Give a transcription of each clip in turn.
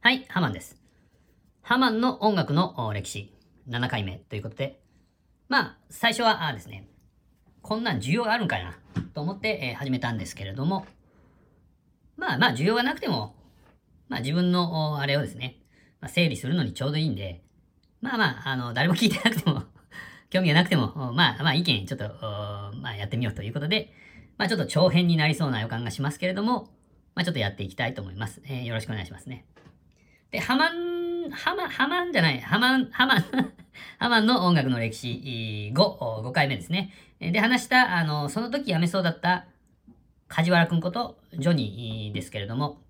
はい、ハマンです。ハマンの音楽の歴史、7回目ということで、まあ、最初はあですね、こんなん需要があるんかな、と思って、え、始めたんですけれども、まあまあ、需要がなくても、まあ自分の、あれをですね、まあ、整理するのにちょうどいいんで、まあまあ、あの、誰も聞いてなくても 興味がなくても、まあまあ意見ちょっと、まあやってみようということで、まあちょっと長編になりそうな予感がしますけれども、まあちょっとやっていきたいと思います。えー、よろしくお願いしますね。で、ハマン、ハマ、ハマンじゃない、ハマン、ハマン ハマンの音楽の歴史5、5回目ですね。で、話した、あの、その時辞めそうだった梶原くんことジョニーですけれども、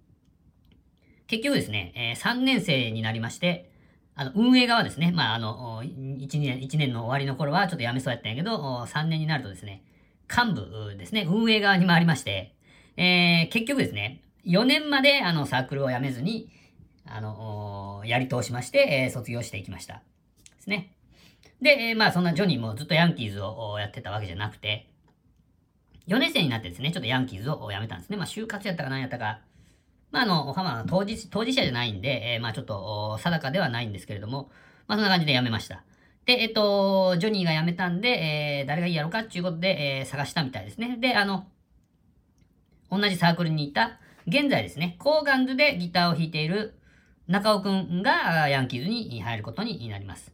結局ですね、3年生になりまして、あの、運営側ですね。まあ、あの、1年、1年の終わりの頃はちょっと辞めそうやったんやけど、3年になるとですね、幹部ですね、運営側に回りまして、えー、結局ですね、4年まであのサークルを辞めずに、あの、やり通しまして、え、卒業していきました。ですね。で、まあそんなジョニーもずっとヤンキーズをやってたわけじゃなくて、4年生になってですね、ちょっとヤンキーズを辞めたんですね。まあ就活やったか何やったか、まあ、あの、ハマ当事、当事者じゃないんで、えー、まあ、ちょっと、定かではないんですけれども、まあ、そんな感じで辞めました。で、えっと、ジョニーが辞めたんで、えー、誰がいいやろかっていうことで、えー、探したみたいですね。で、あの、同じサークルにいた、現在ですね、コーガンズでギターを弾いている中尾くんがヤンキーズに入ることになります。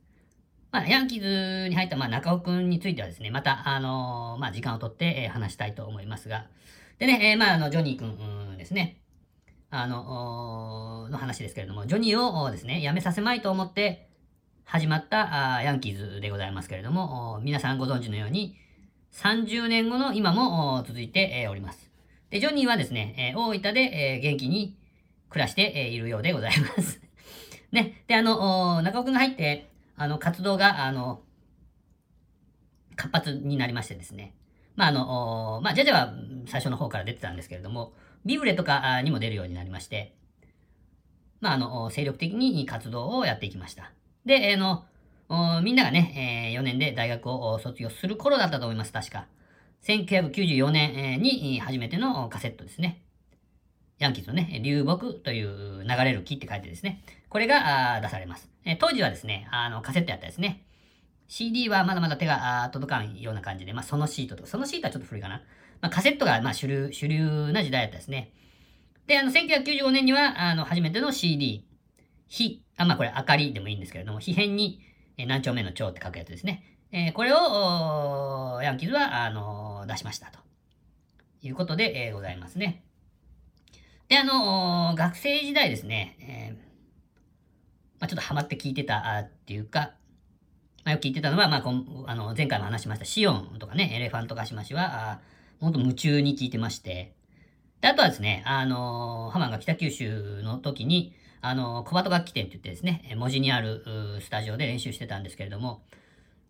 まあ、ヤンキーズに入った、まあ、中尾くんについてはですね、また、あのー、まあ、時間をとって、え、話したいと思いますが、でね、えー、まあ、あの、ジョニーくんですね、あの、の話ですけれども、ジョニーをですね、辞めさせまいと思って始まったあヤンキーズでございますけれども、皆さんご存知のように、30年後の今も続いております。で、ジョニーはですね、大分で、元気に暮らしているようでございます。ね、で、あの、中尾くんが入って、あの、活動が、あの、活発になりましてですね。まあ、あの、まあ、ジャジャは最初の方から出てたんですけれども、ビブレとかにも出るようになりまして、まあ、あの、精力的に活動をやっていきました。で、あの、みんながね、えー、4年で大学を卒業する頃だったと思います、確か。1994年に初めてのカセットですね。ヤンキーズのね、流木という流れる木って書いてですね、これが出されます。当時はですね、あの、カセットやったですね。CD はまだまだ手が届かんような感じで、まあ、そのシートとか、そのシートはちょっと古いかな。まあ、カセットがまあ主流、主流な時代だったですね。で、あの、1995年には、あの、初めての CD、火、あ、まあ、これ、明かりでもいいんですけれども、火片に、え何丁目の丁って書くやつですね。えー、これを、ヤンキーズは、あの出しましたと。いうことで、えー、ございますね。で、あの学生時代ですね、えー、まあ、ちょっとハマって聞いてたっていうか、まあ、よく聞いてたのは、まあ、こんあの前回も話しましたシオンとかね、エレファントカシマシは、あほんと夢中に聞いてまして、で、あとはですね、あのー、ハマンが北九州の時に、あのー、小鳩楽器店って言ってですね、文字にあるスタジオで練習してたんですけれども、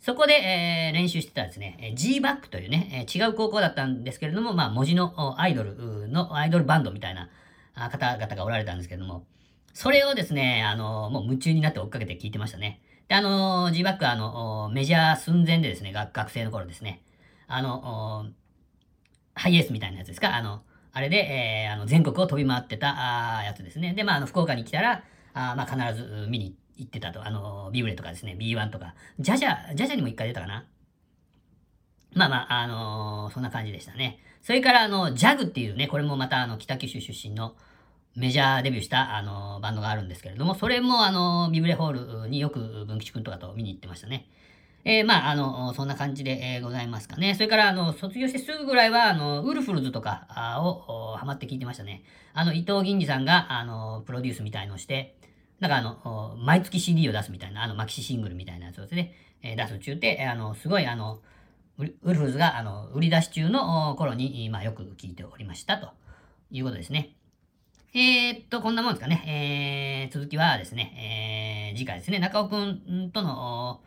そこで、えー、練習してたですね、G バックというね、違う高校だったんですけれども、まあ、文字のアイドルの、アイドルバンドみたいな方々がおられたんですけども、それをですね、あの、もう夢中になって追っかけて聞いてましたね。で、あの、G バックはあの、メジャー寸前でですね、学生の頃ですね、あの、ハイエースみたいなやつですか？あの、あれで、えー、あの、全国を飛び回ってた、あやつですね。で、まあ、あの、福岡に来たら、あまあ、必ず見に行ってたと。あの、ビブレとかですね、B1 とか、ジャジャ、ジャジャにも一回出たかなまあまあ、あのー、そんな感じでしたね。それから、あの、ジャグっていうね、これもまた、あの、北九州出身の、メジャーデビューした、あの、バンドがあるんですけれども、それも、あの、ビブレホールによく文吉くんとかと見に行ってましたね。えー、まあ、あの、そんな感じで、えー、ございますかね。それから、あの、卒業してすぐぐらいは、あの、ウルフルズとかを、ハマって聞いてましたね。あの、伊藤銀次さんが、あの、プロデュースみたいのをして、なんかあの、毎月 CD を出すみたいな、あの、マキシシングルみたいなやつをですね、えー、出す中で、あの、すごい、あの、ウルフズが、あの、売り出し中の頃に、まあ、よく聞いておりましたということですね。えー、っと、こんなもんですかね。えー、続きはですね、えー、次回ですね、中尾くんとの、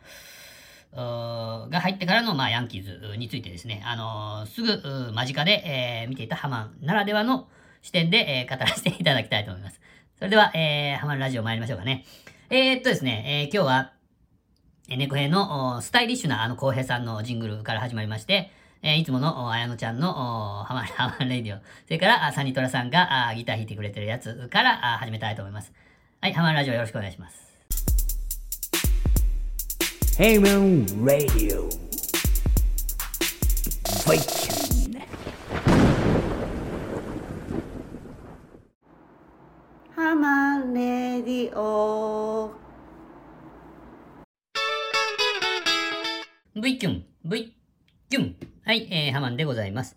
が入ってからの、まあ、ヤンキーズについてですね、あの、すぐ間近で、えー、見ていたハマンならではの視点で、えー、語らせていただきたいと思います。それでは、えー、ハマンラジオ参りましょうかね。え、っとですね、えー、今日は、猫兵のスタイリッシュなあの浩平さんのジングルから始まりまして、えー、いつもの、あやのちゃんの、ハマ ハマレディオ、それから、サニトラさんがギター弾いてくれてるやつから始めたいと思います。はい、ハマンラジオよろしくお願いします。Heyman Radio. Viking. ハマレディオ V キュン、V キュン。はい、えー、ハマンでございます。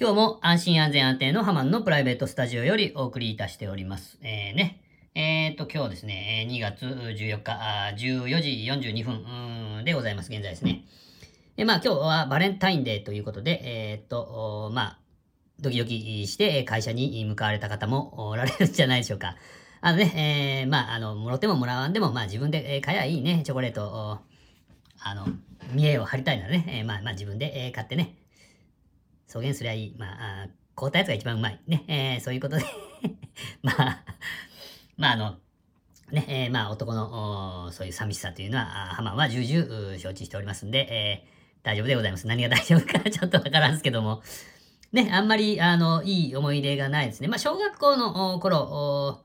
今日も安心安全安定のハマンのプライベートスタジオよりお送りいたしております。えー、ね。えーと、今日ですね、2月14日、あ14時42分でございます。現在ですね。で、まあ今日はバレンタインデーということで、えーっと、まあ、ドキドキして会社に向かわれた方もおられるんじゃないでしょうか。あのね、えー、まあ、あの、もろてももらわんでも、まあ自分で、買えばいいね、チョコレートを、あの、見栄を張りたいならね、えーまあまあ自分で、えー買ってね、草原すりゃいい。まあ、あ凍ったやつが一番うまい。ね、えーそういうことで、まあ、まああの、ね、えーまあ男の、そういう寂しさというのは、ハマンは重々承知しておりますんで、えー大丈夫でございます。何が大丈夫か ちょっとわからんすけども、ね、あんまり、あの、いい思い出がないですね。まあ小学校の頃、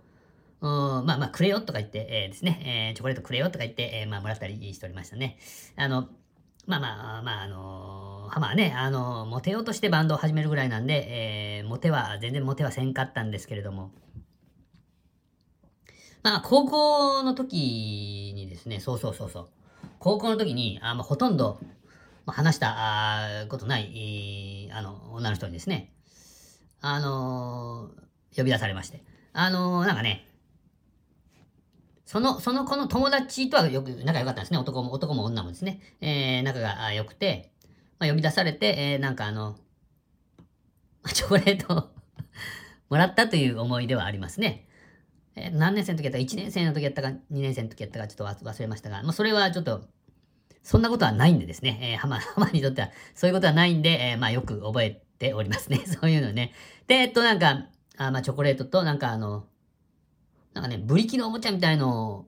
おおまあまあ、くれよとか言って、えーですね、えーチョコレートくれよとか言って、えーまあ、もらったりしておりましたね。あの、まあまあ、まあ、あのハマはね、あのモテようとしてバンドを始めるぐらいなんで、えーモテは、全然モテはせんかったんですけれども、まあ、高校の時にですね、そうそうそうそう、高校の時に、あまあ、ほとんど、話したことない、あの、女の人にですね、あの呼び出されまして、あのなんかね、その、その子の友達とはよく仲良かったんですね。男も、男も女もですね。えー、仲が良くて、まあ、呼び出されて、えー、なんかあの、チョコレートを もらったという思い出はありますね。えー何年生の時やったか、1年生の時やったか、2年生の時やったか、ちょっと忘れましたが、まあ、それはちょっと、そんなことはないんでですね、えー、ハマ、ハマにとっては、そういうことはないんで、えーまあ、よく覚えておりますね。そういうのね。で、えっと、なんか、あまあ、チョコレートと、なんかあの、なんかね、ブリキのおもちゃみたいの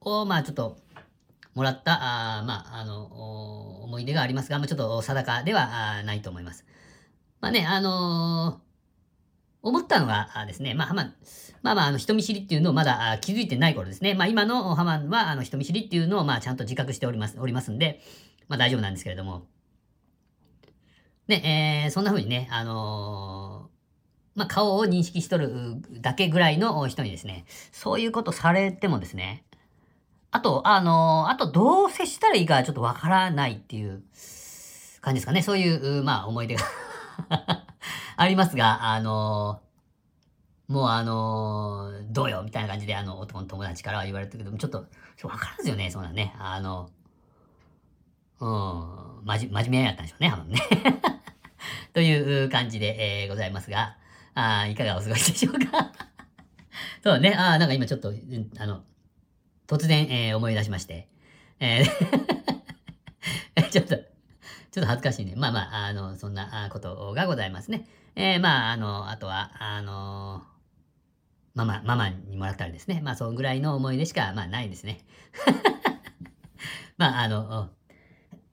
を、まあちょっと、もらった、あまあ、あの、思い出がありますが、まあちょっと定かではないと思います。まあね、あのー思ったのがですね、まあ、まあ、まあまあ、あの、人見知りっていうのをまだ気づいてない頃ですね。まあ今のハマンは、あの、人見知りっていうのを、まあちゃんと自覚しております、おりますんで、まあ大丈夫なんですけれども。ね、えー、そんな風にね、あのーまあ、顔を認識しとるだけぐらいの人にですね、そういうことされてもですね、あと、あのあとどう接したらいいかちょっとわからないっていう感じですかね。そういう、まあ、思い出が ありますが、あのもうあのどうよみたいな感じで、あの、男の友達からは言われたけども、ちょっと、わからんすよね、そんなね。あの、うん、まじ、真面目やったんでしょうね、あのね。という感じで、えーございますが、あいかがお過ごしでしょうか？そうね、あなんか今ちょっと、あの、突然、えー思い出しまして、えー ちょっと、ちょっと恥ずかしいね。まあまあ、あの、そんなことがございますね。えーまあ、あの、あとは、あのママ、ママにもらったりですね。まあ、そのぐらいの思い出しか、まあ、ないですね。まあ、あの、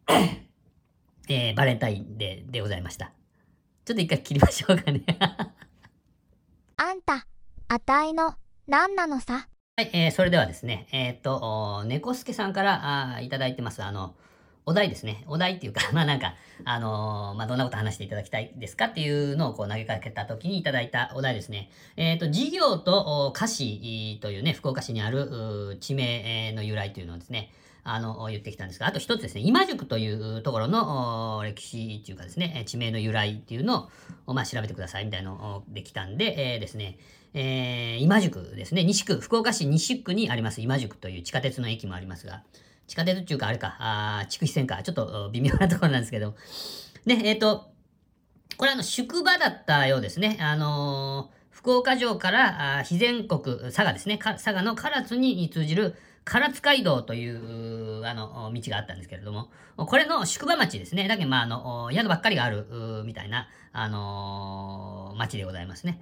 えーバレンタインデーでございました。ちょっと一回切りましょうかね。あた、いの、なんなのさ？はい、えー、それではですね、えっ、と、猫助さんからあいただいてます、あの、お題ですね。お題っていうか、まあなんか、あのーまあどんなこと話していただきたいですかっていうのをこう投げかけた時にいただいたお題ですね。えっ、と、事業とお歌詞というね、福岡市にある地名の由来というのをですね、あの、言ってきたんですが、あと一つですね、今宿というところの歴史っていうかですね、地名の由来っていうのを、まあ、調べてくださいみたいなのできたんで、えーですね、えー今宿ですね、西区、福岡市西区にあります今宿という地下鉄の駅もありますが、地下鉄っていうかあれか、あー筑肥線か、ちょっと微妙なところなんですけど、ね、えっ、と、これあの、宿場だったようですね。あのー福岡城から、あー肥前国、佐賀ですね。佐賀の唐津に通じる唐津街道という、あの、道があったんですけれども、これの宿場町ですね。だけど、まあ、あの、宿ばっかりがある、みたいな、あのー町でございますね。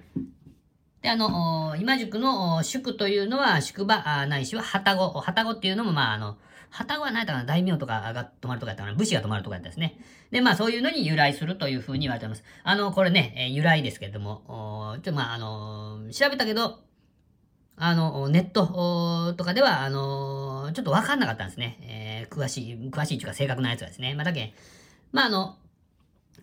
で、あの、今宿の宿というのは、宿場ないしは旅籠。旅籠っていうのも、まあ、あの、旅籠は何やったかな大名とかが泊まるとかやったかな武士が泊まるとかやったですね。で、まあ、そういうのに由来するというふうに言われてます。あの、これね、え由来ですけれども、ちょっとまあ、あの調べたけど、あの、ネットとかでは、あの、ちょっとわかんなかったんですね。えー詳しい、詳しいというか正確なやつがですね。まあ、だけまあ、あの、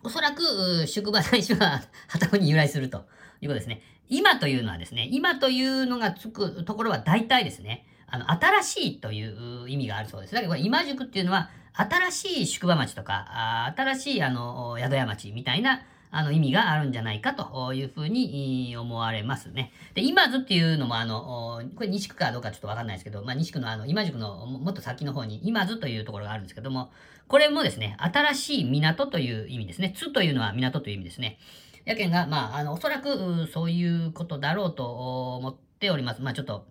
おそらく、宿場大使は、旗子に由来するということですね。今というのはですね、今というのがつくところは大体ですね、あの、新しいという意味があるそうです。だけど、今宿っていうのは、新しい宿場町とか、あ新しい、あの、宿屋町みたいな、あの、意味があるんじゃないかというふうに思われますね。で、今津っていうのも、あの、これ西区かどうかちょっとわかんないですけど、まあ、西区のあの、今宿のもっと先の方に、今津というところがあるんですけども、これもですね、新しい港という意味ですね。津というのは港という意味ですね。やけんが、まあ、あの、おそらく、そういうことだろうと思っております。まあ、ちょっと、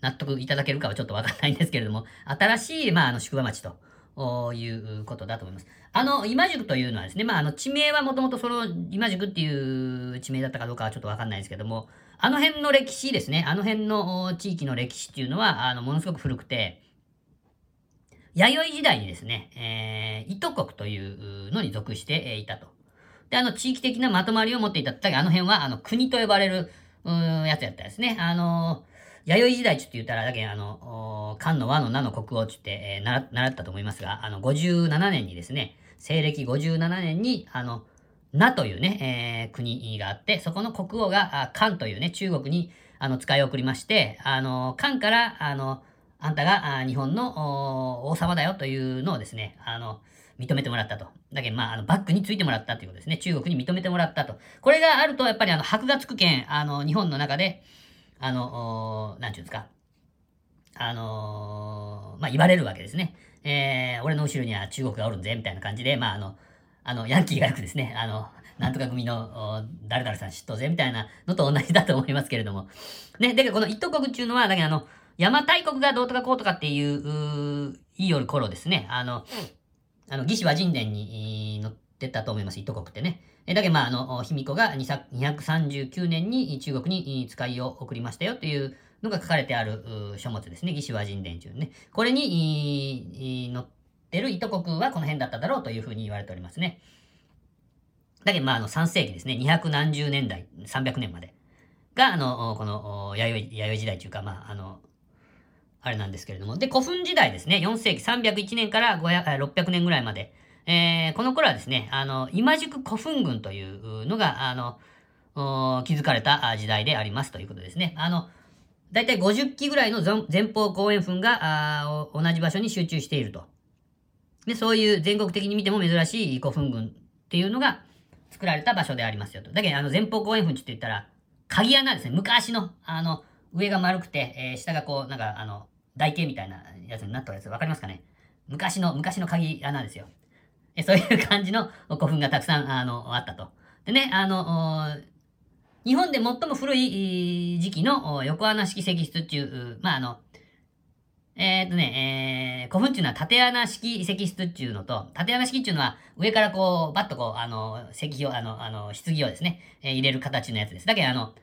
納得いただけるかはちょっとわかんないんですけれども、新しい、まあ、あの、宿場町と。おいうことだと思います。あの、今宿というのはですね、まあ、あの、地名はもともとその、今宿っていう地名だったかどうかはちょっとわかんないですけども、あの辺の歴史ですね、あの辺の地域の歴史っていうのは、あの、ものすごく古くて、弥生時代にですね、えー、糸国というのに属していたと。で、あの、地域的なまとまりを持っていた。だけあの辺は、あの、国と呼ばれる、う、やつやったですね。あの、弥生時代ちょっと言ったら、だけあの、漢の和の名の国王ちって、えー習習ったと思いますが、あの、57年にですね、西暦57年に、あの、名というね、えー国があって、そこの国王が、漢というね、中国に、あの、使い送りまして、あの、漢から、あの、あんたが日本の王様だよというのをですね、あの、認めてもらったと。だけど、まあ、あの、バックについてもらったということですね。中国に認めてもらったと。これがあると、やっぱりあの、箔がつくけん、あの、日本の中で、あの、おなんちゅうんですか。あのーまあ、言われるわけですね。えー、俺の後ろには中国がおるんぜ、みたいな感じで、まあ、あの、あの、ヤンキーがよくですね、あの、なんとか組の、誰々さん知っとうぜ、みたいなのと同じだと思いますけれども。ね、だけどこの一等国っていうのは、だけあの、邪馬台国がどうとかこうとかっていう、う言いよる頃ですね、あの、あの、義士和人伝にえー載ったと思います、一国ってね。えだけど、まあ、あの、卑弥呼が239年に中国に使いを送りましたよというのが書かれてある書物ですね。義士和人伝中ね。これに載ってる糸国はこの辺だっただろうというふうに言われておりますね。だけど、まあ、あの、3世紀ですね。200何十年代、300年まで。が、あの、この、弥生、弥生時代というか、まあ、あの、あれなんですけれども。で、古墳時代ですね。4世紀301年から500 600年ぐらいまで。えーこの頃はですね、あの、今宿古墳群というのが、あの、お築かれた時代でありますということですね。あの、だいたい50基ぐらいの前方後円墳が同じ場所に集中していると。で、そういう全国的に見ても珍しい古墳群っていうのが作られた場所でありますよと。だけど、あの、前方後円墳って言ったら、鍵穴ですね。昔の、あの、上が丸くて、えー下がこう、なんか、あの、台形みたいなやつになったやつ、わかりますかね昔の、昔の鍵穴ですよ。えそういう感じの古墳がたくさん、あの、あったと。でね、あの、日本で最も古い時期の横穴式石室っていう、まあ、あの、えーっとね、えー、古墳っていうのは縦穴式石室っていうのと、縦穴式っていうのは上からこう、バッとこう、あの、石碑を、あの、あの、棺をですね、えー入れる形のやつです。だけど、あの、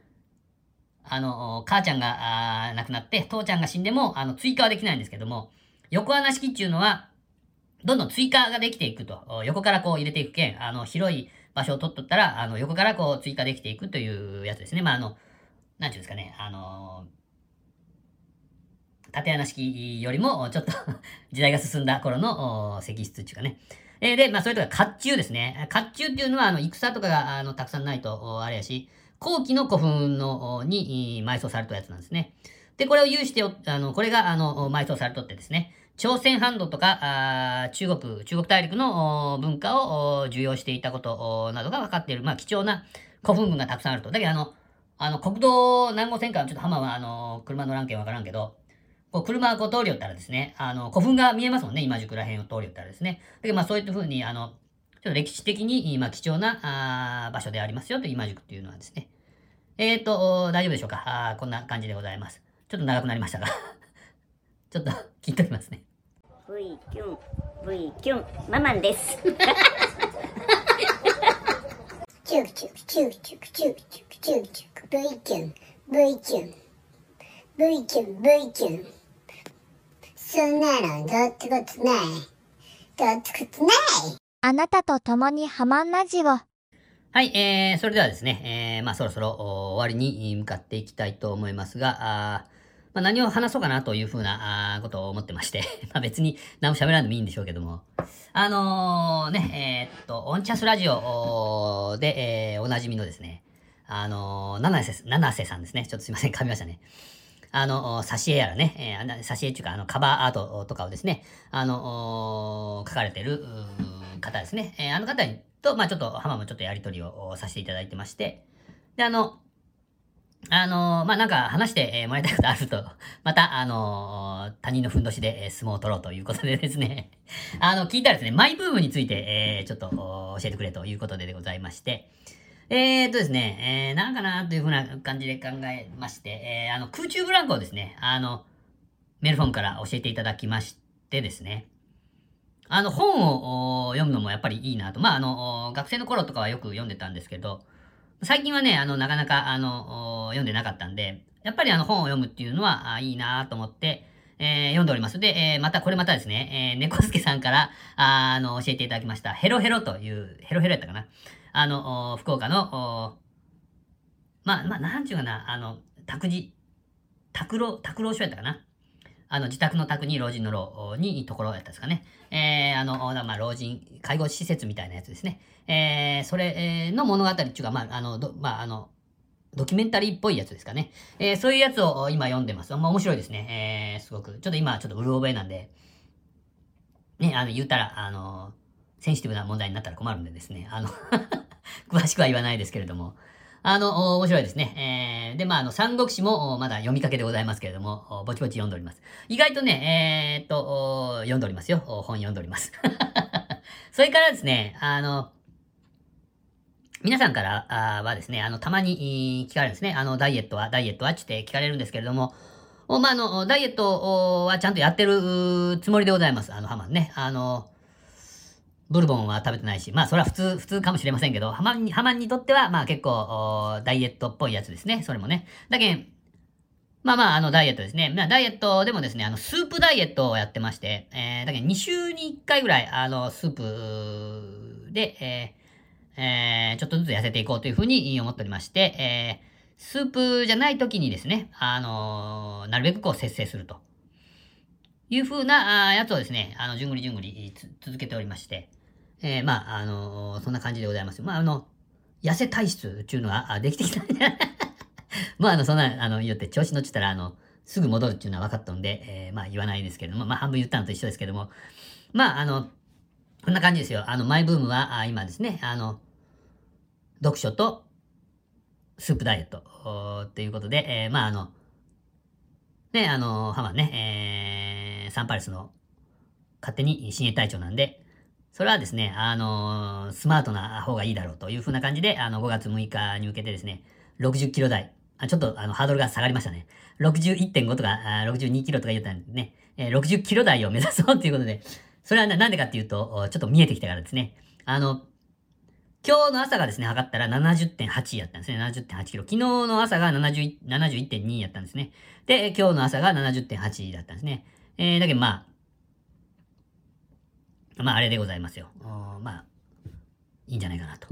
あの、母ちゃんがあ亡くなって、父ちゃんが死んでも、あの、追加はできないんですけども、横穴式っていうのは、どんどん追加ができていくと。横からこう入れていくけん、あの、広い場所を取っとったら、あの、横からこう追加できていくというやつですね。まあ、あの、なんていうんですかね、あの縦穴式よりも、ちょっと 時代が進んだ頃の石室っていうかね。えーで、まあ、それとか、甲冑ですね。甲冑っていうのは、あの、戦とかが、あの、たくさんないと、あれやし、後期の古墳の、に、埋葬されたやつなんですね。で、これを有して、あの、これが、あの、埋葬されとってですね、朝鮮半島とか、あ中国、中国大陸の文化を重要していたことなどが分かっている、まあ、貴重な古墳群がたくさんあると。だけど、あの、あの、国道南郷線からちょっと浜は、あの、車乗らんけんわからんけど、こう、車がこう通り寄ったらですね、あの、古墳が見えますもんね、今宿ら辺を通り寄ったらですね。だけど、まあ、そういった風に、あの、ちょっと歴史的に、まあ、貴重な、あ場所でありますよと、今宿っていうのはですね。えーと、大丈夫でしょうか？あこんな感じでございます。ちょっと長くなりましたが。ちょっと、聞いときますね。V キュン V キュンママンですチュクチュクチュクチュクチュクチュクチュクチュク V キュン V キュン V キュン V キュンそんなのどうってことないどうってことないあなたと共にハマンラジオ。はい、えー、それではですね、えー、まあそろそろ終わりに向かっていきたいと思いますが、あーまあ何を話そうかなというふうなことを思ってまして、まあ別に何も喋らんでもいいんでしょうけども、あのー、ね、えーっと、オンチャスラジオで、えー、おなじみのですね、あのー、七瀬、七瀬さんですね。ちょっとすいません、噛みましたね。あの、挿絵やらね、えー、挿絵っていうか、あの、カバーアートとかをですね、あの、書かれてる方ですね。えーあの方と、まあちょっと、浜もちょっとやりとりをさせていただいてまして、で、あの、あの、まあなんか話してもらいたいことあると、また、あの、他人のふんどしで相撲を取ろうということでですね、あの、聞いたらですね、マイブームについて、えーちょっと教えてくれということででございまして、えーっとですね、えー、なんかなというふうな感じで考えまして、えーあの、空中ブランコをですね、あの、メルフォームから教えていただきましてですね、あの、本を読むのもやっぱりいいなと。まあ、あの、学生の頃とかはよく読んでたんですけど、最近はね、あの、なかなか、あの、読んでなかったんで、やっぱりあの、本を読むっていうのは、あいいなと思って、えー読んでおります。で、えーまた、これまたですね、えー、猫助さんから、あの、教えていただきました、ヘロヘロという、ヘロヘロやったかな。あの、福岡の、まあ、まあ、なんちゅうかな、あの、託児、拓郎、拓郎所やったかな。あの、自宅の宅に老人の老にところやったんですかね。えー、あの、まあ、老人、介護施設みたいなやつですね。えー、それの物語っていうか、まあ、あの、まあ、あの、ドキュメンタリーっぽいやつですかね。えー、そういうやつを今読んでます。まあ、面白いですね。えー、すごく。ちょっと今、ちょっとうる覚えなんで、ね、あの、言ったら、あの、センシティブな問題になったら困るんでですね。あの、詳しくは言わないですけれども、あの、面白いですね。えー、で、まあ、あの、三国志もまだ読みかけでございますけれども、ぼちぼち読んでおります。意外とね、えーっと、読んでおりますよ。本読んでおります。それからですね、あの、皆さんからはですね、あの、たまに聞かれるんですね。あの、ダイエットは、ダイエットはって聞かれるんですけれども、まあ、あの、ダイエットはちゃんとやってるつもりでございます。あの、ハマンね。あの、ブルボンは食べてないし、まあ、それは普通、普通かもしれませんけど、ハマンに、ハマンにとっては、まあ結構、ダイエットっぽいやつですね。それもね。だけん、まあまあ、あの、ダイエットですね。まあ、ダイエットでもですね、あの、スープダイエットをやってまして、えー、だけど2週に1回ぐらい、あの、スープで、えーえーちょっとずつ痩せていこうというふうに思っておりまして、えースープじゃない時にですね、あのなるべくこう節制すると。いうふうなあやつをですね、あの、じゅんぐりじゅんぐり続けておりまして、えーまあ、あのーそんな感じでございます。まあ、あの、痩せ体質っていうのは、あできてきた まあ、あの、そんな、あの、言って、調子乗ってたら、あの、すぐ戻るっていうのは分かったんで、えーまあ、言わないですけれども、まあ、半分言ったのと一緒ですけども、まあ、あの、こんな感じですよ。あの、マイブームは、あ今ですね、あの、読書と、スープダイエット、おっていうことで、えーまあ、あの、ね、あの、ハマね、えーサンパレスの勝手に親衛隊長なんで、それはですね、あのースマートな方がいいだろうというふうな感じで、あの、5月6日に向けてですね、60キロ台、あちょっとあのハードルが下がりましたね。61.5とか、あ62キロとか言ったんでね、えー60キロ台を目指そうということで、それはなんでかっていうと、ちょっと見えてきたからですね。あの、今日の朝がですね、測ったら70.8やったんですね。70.8キロ。昨日の朝が71.2やったんですね。で、今日の朝が70.8だったんですね。えー、だけどまあ、まああれでございますよ。まあ、いいんじゃないかなと。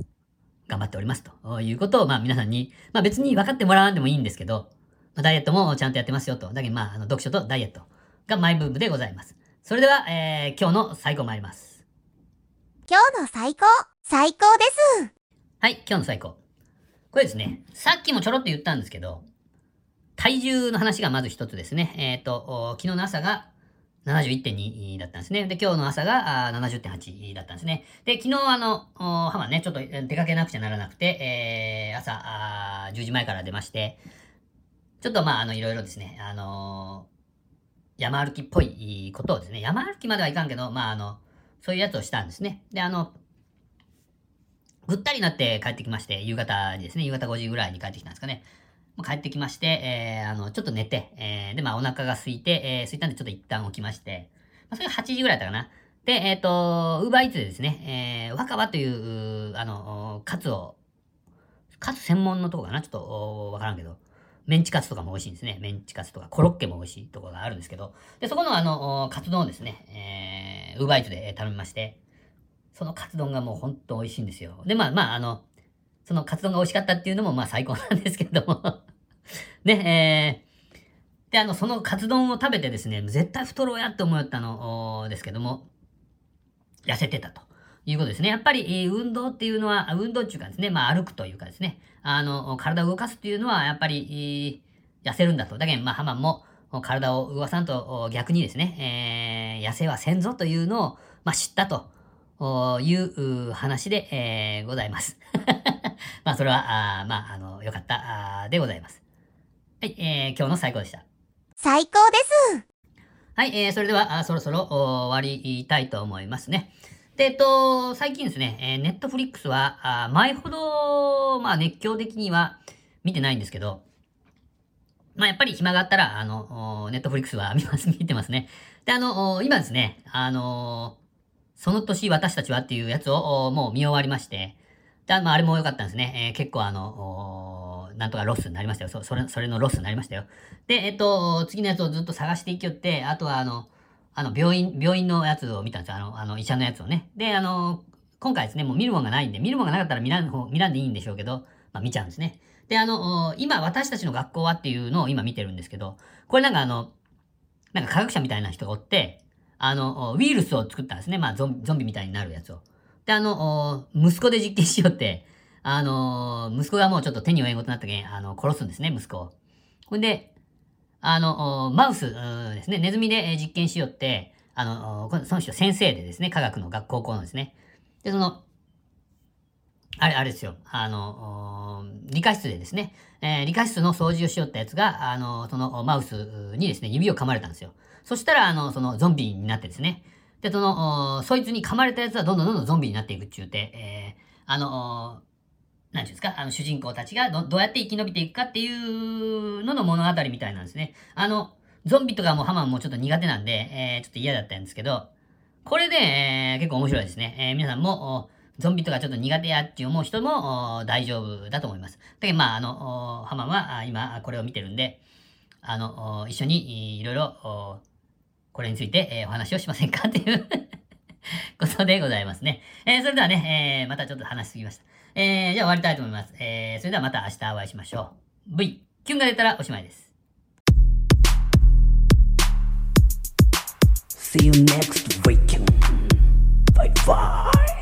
頑張っておりますということを、まあ皆さんに、まあ別に分かってもらわんでもいいんですけど、まあ、ダイエットもちゃんとやってますよと。だけどまあ、あの読書とダイエットがマイブームでございます。それでは、えー、今日の最後参ります。今日の最高、最高です。はい、今日の最高。これですね、さっきもちょろっと言ったんですけど、体重の話がまず一つですね。えっ、と、お昨日の朝が71.2だったんですね。で、今日の朝が70.8だったんですね。で、昨日あの、おハマね、ちょっと出かけなくちゃならなくて、えー、朝あ10時前から出まして、ちょっとまあ、あの、いろいろですね、あのー山歩きっぽいことをですね、山歩きまではいかんけど、まあ、あの、そういうやつをしたんですね。で、あの、ぐったりなって帰ってきまして、夕方にですね、夕方5時ぐらいに帰ってきたんですかね。もう帰ってきまして、えー、あの、ちょっと寝て、えー、で、まあ、お腹が空いて、えー、空いたんでちょっと一旦起きまして、まあ、それが8時ぐらいだったかな。で、えっ、と、ウーバーイーツでですね、えー、若葉という、あの、カツを、カツ専門のとこかな？ちょっと、おわからんけど、メンチカツとかも美味しいんですね。メンチカツとか、コロッケも美味しいところがあるんですけど、で、そこのあの、カツ丼をですね、えー、ウーバーイーツで頼みまして、そのカツ丼がもう本当美味しいんですよ。で、まあまあ、あの、そのカツ丼が美味しかったっていうのもまあ最高なんですけども ね、えー、で、あの、そのカツ丼を食べてですね、絶対太ろうやって思ったのですけども、痩せてたと。いうことですね。やっぱり、運動っていうのは、運動っていうかですね、まあ歩くというかですね、あの、体を動かすっていうのは、やっぱり、痩せるんだと。だけど、まあ、ハマンも、体を動かさんと逆にですね、えー、痩せはせんぞというのを、まあ、知ったという話で、えー、ございます。まあ、それは、あまあ、あの、よかったでございます。はい、えー、今日の最高でした。最高ですはい、えー、それでは、あそろそろ終わりたいと思いますね。で、えっと、最近ですね、えー、ネットフリックスは、あ前ほど、まあ熱狂的には見てないんですけど、まあやっぱり暇があったら、あの、ネットフリックスは見ます、見てますね。で、あの、今ですね、あの、その年私たちはっていうやつをもう見終わりまして、で、まああれも良かったんですね。えー、結構あの、なんとかロスになりましたよ。そそれ、それのロスになりましたよ。で、えっと、次のやつをずっと探していきよって、あとはあの、あの、病院、病院のやつを見たんですよ。あの、あの、医者のやつをね。で、あの、今回ですね、もう見るもんがないんで、見るもんがなかったら見らん、見らんでいいんでしょうけど、まあ見ちゃうんですね。で、あの、今私たちの学校はっていうのを今見てるんですけど、これなんかあの、なんか科学者みたいな人がおって、あの、ウイルスを作ったんですね。まあゾンビみたいになるやつを。で、あの、息子で実験しようって、あの、息子がもうちょっと手に負えんことになったけん、あの、殺すんですね、息子を。ほんで、あの、マウスですね、ネズミで実験しよって、あの、その人先生でですね、科学の学高校のですね。で、その、あれ、あれですよ。あの、理科室でですね、えー、理科室の掃除をしよったやつが、あの、そのマウスにですね、指を噛まれたんですよ。そしたら、あの、そのゾンビになってですね。で、その、そいつに噛まれたやつはどんどんどんどんゾンビになっていくっちゅうて、えー、あの、なんていうんですか、あの、主人公たちがど、どうやって生き延びていくかっていうのの物語みたいなんですね。あの、ゾンビとかもハマンもちょっと苦手なんで、えー、ちょっと嫌だったんですけど、これで、えー、結構面白いですね。えー、皆さんも、ゾンビとかちょっと苦手やって思う人も大丈夫だと思います。だけど、まあ、あの、ハマンは今これを見てるんで、あの、一緒にいろいろ、これについて、えー、お話をしませんか？っていうことでございますね。えー、それではね、えー、またちょっと話しすぎました。えー、じゃあ終わりたいと思います。えー、それではまた明日お会いしましょう。V、キュンが出たらおしまいです。See you next weekend. Bye bye.